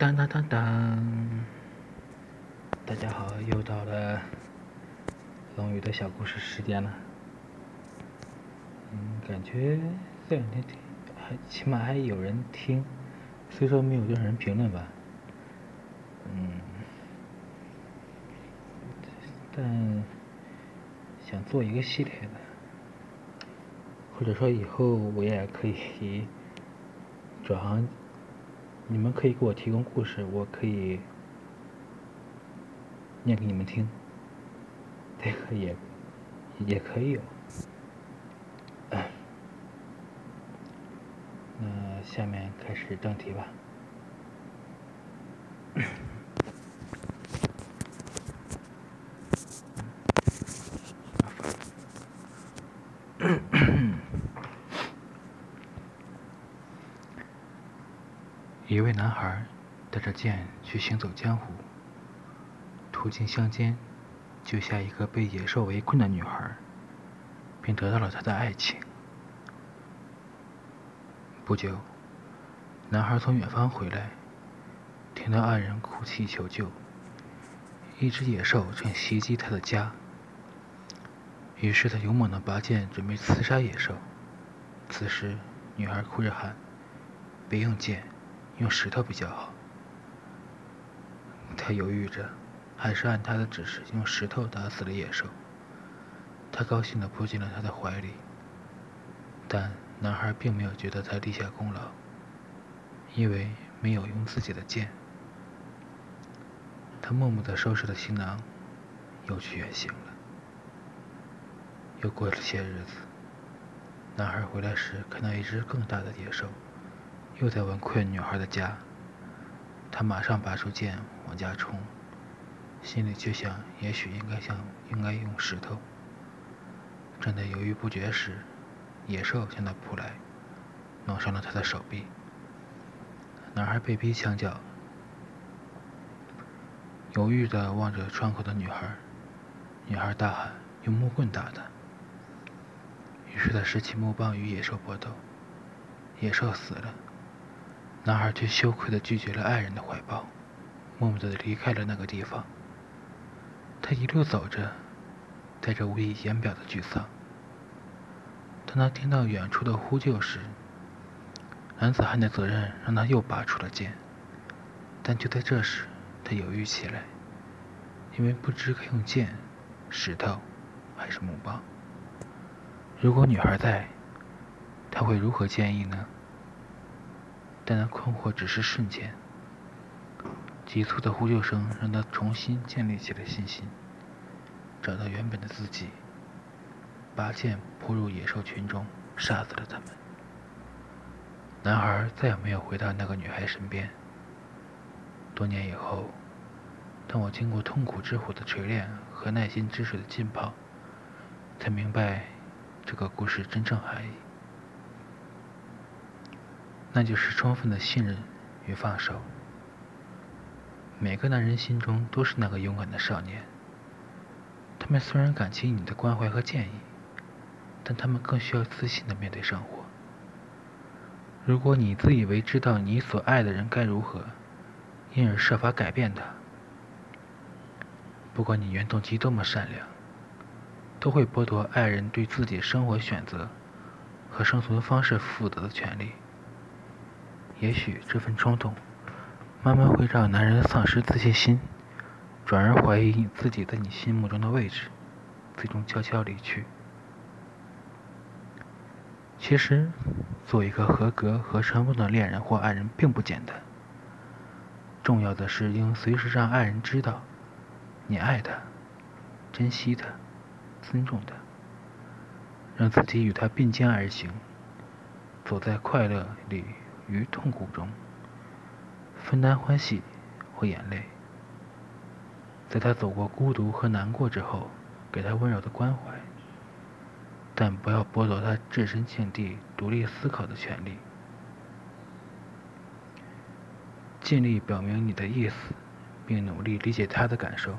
当当当当！大家好，又到了龙宇的小故事时间了。嗯，感觉这两天，还起码还有人听，虽说没有多少人评论吧。嗯，但想做一个系列的，或者说以后我也可以转行。你们可以给我提供故事，我可以念给你们听，这个也也可以有。那下面开始正题吧。一位男孩带着剑去行走江湖，途经乡间，救下一个被野兽围困的女孩，并得到了她的爱情。不久，男孩从远方回来，听到爱人哭泣求救，一只野兽正袭击他的家。于是他勇猛地拔剑准备刺杀野兽。此时，女孩哭着喊：“别用剑。”用石头比较好。他犹豫着，还是按他的指示用石头打死了野兽。他高兴地扑进了他的怀里，但男孩并没有觉得他立下功劳，因为没有用自己的剑。他默默地收拾了行囊，又去远行了。又过了些日子，男孩回来时看到一只更大的野兽。又在围困女孩的家，他马上拔出剑往家冲，心里却想：也许应该想应该用石头。正在犹豫不决时，野兽向他扑来，弄伤了他的手臂。男孩被逼墙角，犹豫地望着窗口的女孩。女孩大喊：“用木棍打他！”于是他拾起木棒与野兽搏斗，野兽死了。男孩却羞愧地拒绝了爱人的怀抱，默默地离开了那个地方。他一路走着，带着无以言表的沮丧。当他听到远处的呼救时，男子汉的责任让他又拔出了剑。但就在这时，他犹豫起来，因为不知该用剑、石头还是木棒。如果女孩在，他会如何建议呢？但那困惑只是瞬间，急促的呼救声让他重新建立起了信心，找到原本的自己，拔剑扑入野兽群中，杀死了他们。男孩再也没有回到那个女孩身边。多年以后，当我经过痛苦之火的锤炼和耐心之水的浸泡，才明白这个故事真正含义。那就是充分的信任与放手。每个男人心中都是那个勇敢的少年，他们虽然感激你的关怀和建议，但他们更需要自信的面对生活。如果你自以为知道你所爱的人该如何，因而设法改变他，不管你原动机多么善良，都会剥夺爱人对自己生活选择和生存方式负责的权利。也许这份冲动，慢慢会让男人丧失自信心，转而怀疑自己在你心目中的位置，最终悄悄离去。其实，做一个合格和成功的恋人或爱人并不简单。重要的是应随时让爱人知道，你爱他，珍惜他，尊重他，让自己与他并肩而行，走在快乐里。于痛苦中分担欢喜或眼泪，在他走过孤独和难过之后，给他温柔的关怀，但不要剥夺他置身境地、独立思考的权利。尽力表明你的意思，并努力理解他的感受，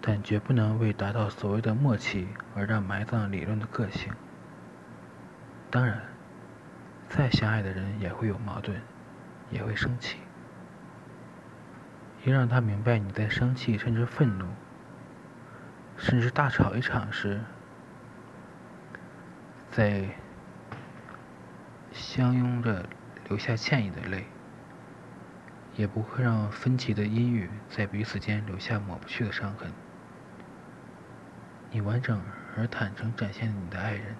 但绝不能为达到所谓的默契而让埋葬理论的个性。当然。再相爱的人也会有矛盾，也会生气，一让他明白你在生气，甚至愤怒，甚至大吵一场时，在相拥着流下歉意的泪，也不会让分歧的阴郁在彼此间留下抹不去的伤痕。你完整而坦诚展现你的爱人，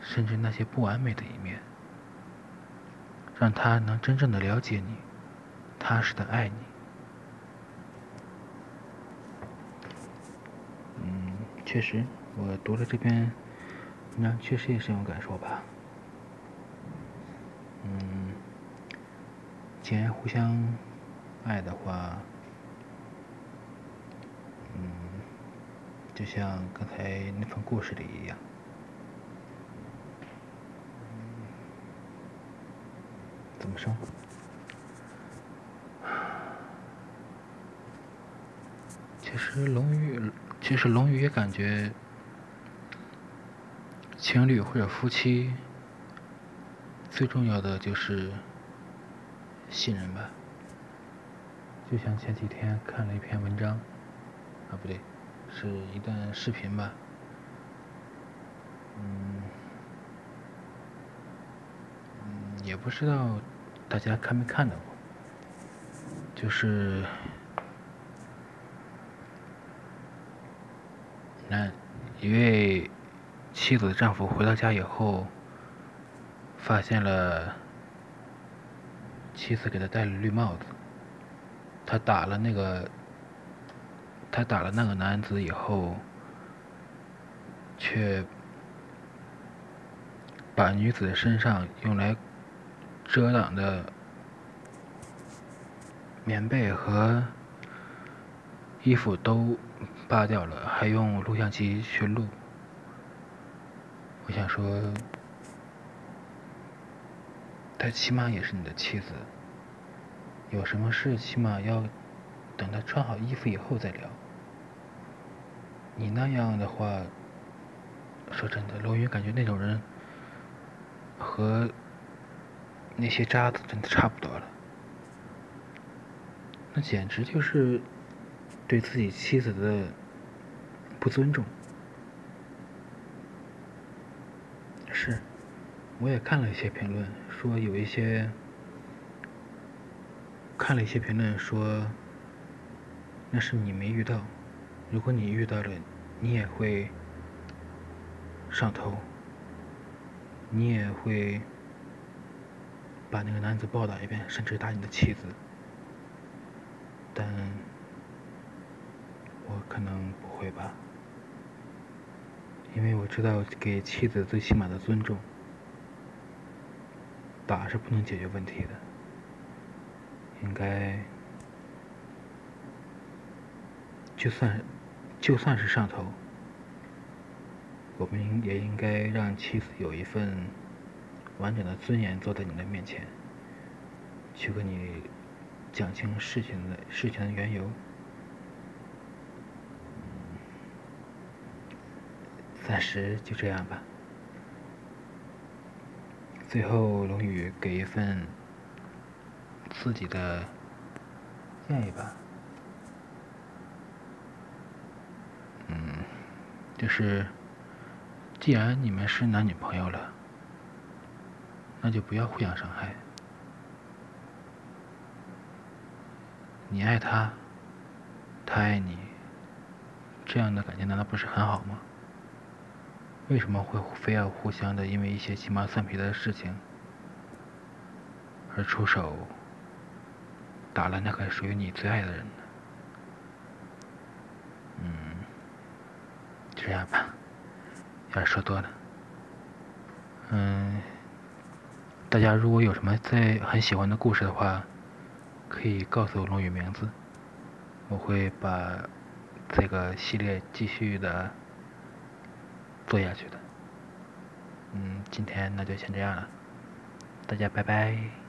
甚至那些不完美的一面，让他能真正的了解你，踏实的爱你。嗯确实，我读了这篇文章，确实也深有感受吧。嗯，既然互相爱的话，嗯，就像刚才那份故事里一样，怎么说？其实龙鱼。其实龙鱼也感觉，情侣或者夫妻最重要的就是信任吧。就像前几天看了一篇文章，啊不对，是一段视频吧。嗯，嗯，也不知道大家看没看到过，就是。那一位妻子的丈夫回到家以后，发现了妻子给他戴了绿帽子。他打了那个，他打了那个男子以后，却把女子身上用来遮挡的棉被和衣服都。扒掉了，还用录像机去录。我想说，她起码也是你的妻子，有什么事起码要等她穿好衣服以后再聊。你那样的话，说真的，罗云感觉那种人和那些渣子真的差不多了，那简直就是。对自己妻子的不尊重，是，我也看了一些评论，说有一些看了一些评论说，那是你没遇到，如果你遇到了，你也会上头，你也会把那个男子暴打一遍，甚至打你的妻子，但。我可能不会吧，因为我知道给妻子最起码的尊重，打是不能解决问题的，应该，就算就算是上头，我们应也应该让妻子有一份完整的尊严坐在你的面前，去跟你讲清事情的事情的缘由。暂时就这样吧。最后，龙宇给一份自己的建议吧。嗯，就是，既然你们是男女朋友了，那就不要互相伤害。你爱他，他爱你，这样的感情难道不是很好吗？为什么会非要互相的因为一些鸡毛蒜皮的事情而出手打了那个属于你最爱的人呢？嗯，就这样吧，有点说多了。嗯，大家如果有什么在很喜欢的故事的话，可以告诉龙宇名字，我会把这个系列继续的。做下去的，嗯，今天那就先这样了，大家拜拜。